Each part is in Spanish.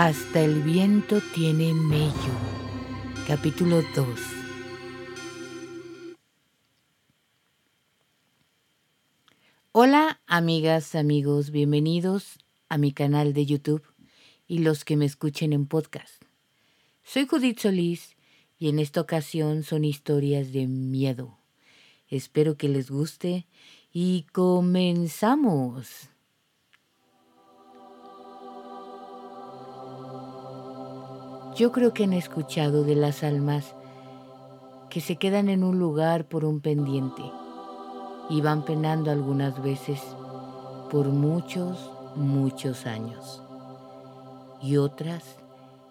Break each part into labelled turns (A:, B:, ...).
A: Hasta el viento tiene mello. Capítulo 2. Hola amigas, amigos, bienvenidos a mi canal de YouTube y los que me escuchen en podcast. Soy Judith Solís y en esta ocasión son historias de miedo. Espero que les guste y comenzamos. Yo creo que han escuchado de las almas que se quedan en un lugar por un pendiente y van penando algunas veces por muchos, muchos años. Y otras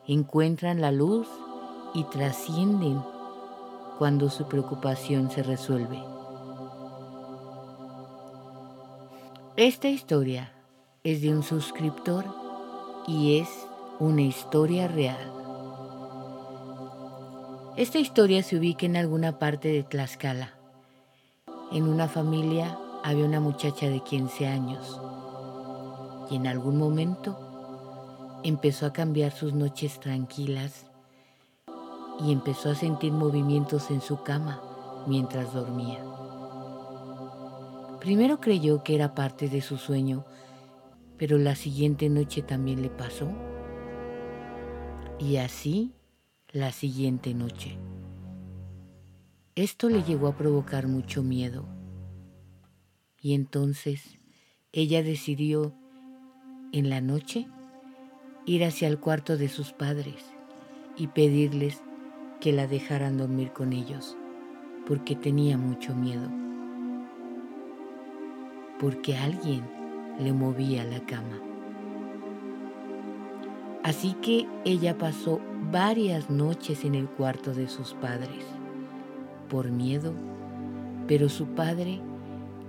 A: encuentran la luz y trascienden cuando su preocupación se resuelve. Esta historia es de un suscriptor y es una historia real. Esta historia se ubica en alguna parte de Tlaxcala. En una familia había una muchacha de 15 años y en algún momento empezó a cambiar sus noches tranquilas y empezó a sentir movimientos en su cama mientras dormía. Primero creyó que era parte de su sueño, pero la siguiente noche también le pasó. Y así la siguiente noche. Esto le llegó a provocar mucho miedo y entonces ella decidió en la noche ir hacia el cuarto de sus padres y pedirles que la dejaran dormir con ellos porque tenía mucho miedo, porque alguien le movía la cama. Así que ella pasó varias noches en el cuarto de sus padres, por miedo, pero su padre,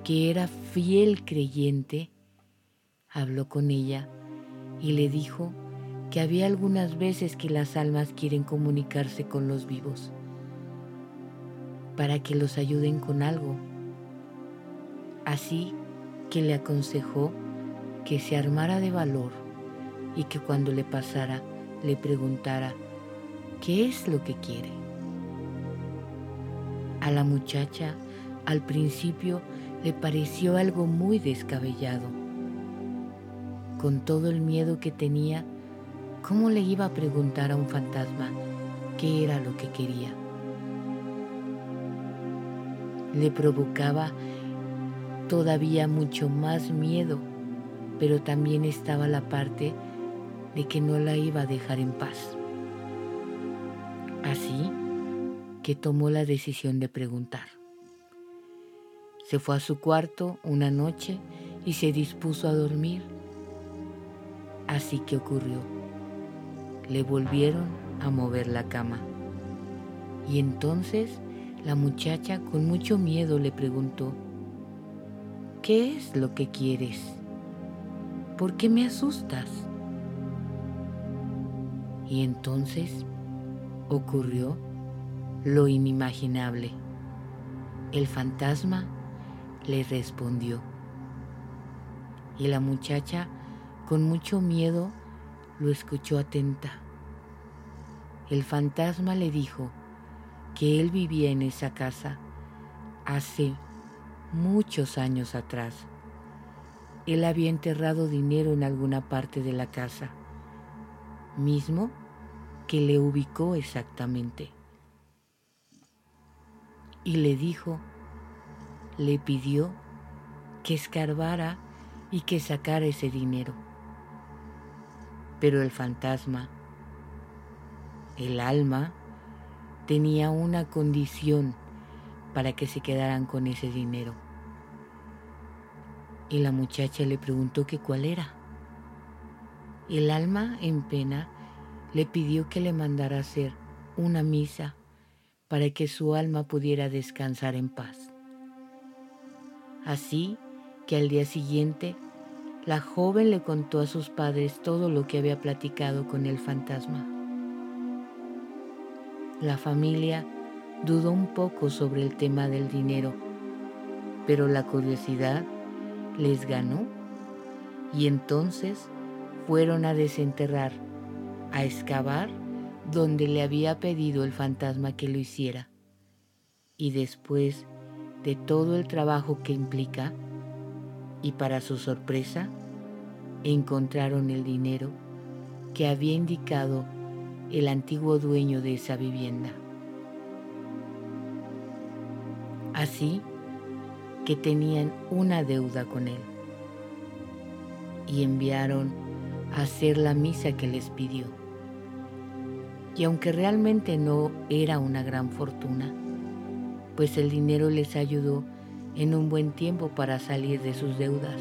A: que era fiel creyente, habló con ella y le dijo que había algunas veces que las almas quieren comunicarse con los vivos para que los ayuden con algo. Así que le aconsejó que se armara de valor y que cuando le pasara le preguntara, ¿qué es lo que quiere? A la muchacha al principio le pareció algo muy descabellado. Con todo el miedo que tenía, ¿cómo le iba a preguntar a un fantasma qué era lo que quería? Le provocaba todavía mucho más miedo, pero también estaba la parte de que no la iba a dejar en paz. Así que tomó la decisión de preguntar. Se fue a su cuarto una noche y se dispuso a dormir. Así que ocurrió. Le volvieron a mover la cama. Y entonces la muchacha con mucho miedo le preguntó, ¿qué es lo que quieres? ¿Por qué me asustas? Y entonces ocurrió lo inimaginable. El fantasma le respondió. Y la muchacha, con mucho miedo, lo escuchó atenta. El fantasma le dijo que él vivía en esa casa hace muchos años atrás. Él había enterrado dinero en alguna parte de la casa mismo que le ubicó exactamente. Y le dijo, le pidió que escarbara y que sacara ese dinero. Pero el fantasma, el alma, tenía una condición para que se quedaran con ese dinero. Y la muchacha le preguntó que cuál era. El alma en pena le pidió que le mandara hacer una misa para que su alma pudiera descansar en paz. Así que al día siguiente, la joven le contó a sus padres todo lo que había platicado con el fantasma. La familia dudó un poco sobre el tema del dinero, pero la curiosidad les ganó y entonces fueron a desenterrar a excavar donde le había pedido el fantasma que lo hiciera. Y después de todo el trabajo que implica, y para su sorpresa, encontraron el dinero que había indicado el antiguo dueño de esa vivienda. Así que tenían una deuda con él y enviaron hacer la misa que les pidió. Y aunque realmente no era una gran fortuna, pues el dinero les ayudó en un buen tiempo para salir de sus deudas.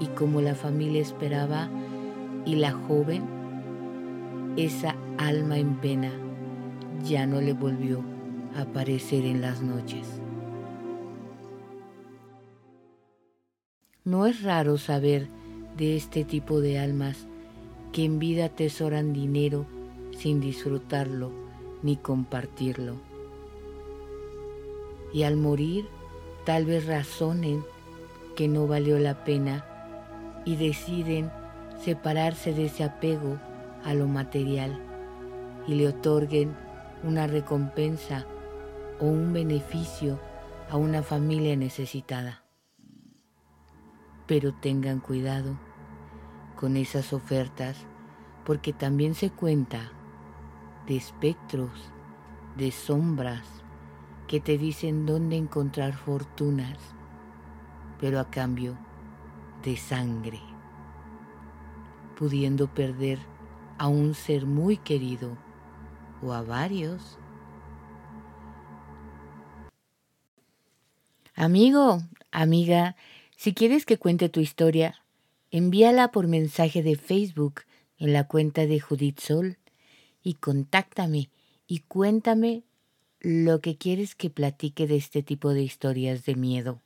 A: Y como la familia esperaba y la joven, esa alma en pena ya no le volvió a aparecer en las noches. No es raro saber de este tipo de almas que en vida atesoran dinero sin disfrutarlo ni compartirlo. Y al morir tal vez razonen que no valió la pena y deciden separarse de ese apego a lo material y le otorguen una recompensa o un beneficio a una familia necesitada pero tengan cuidado con esas ofertas porque también se cuenta de espectros, de sombras que te dicen dónde encontrar fortunas, pero a cambio de sangre, pudiendo perder a un ser muy querido o a varios. Amigo, amiga, si quieres que cuente tu historia, envíala por mensaje de Facebook en la cuenta de Judith Sol y contáctame y cuéntame lo que quieres que platique de este tipo de historias de miedo.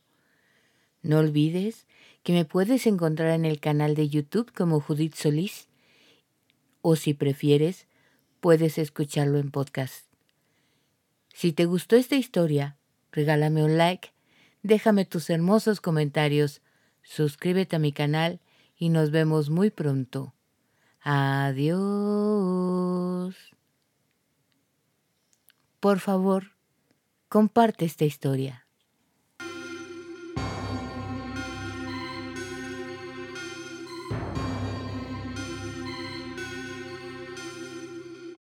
A: No olvides que me puedes encontrar en el canal de YouTube como Judith Solís o si prefieres, puedes escucharlo en podcast. Si te gustó esta historia, regálame un like déjame tus hermosos comentarios, suscríbete a mi canal y nos vemos muy pronto. Adiós. Por favor, comparte esta historia.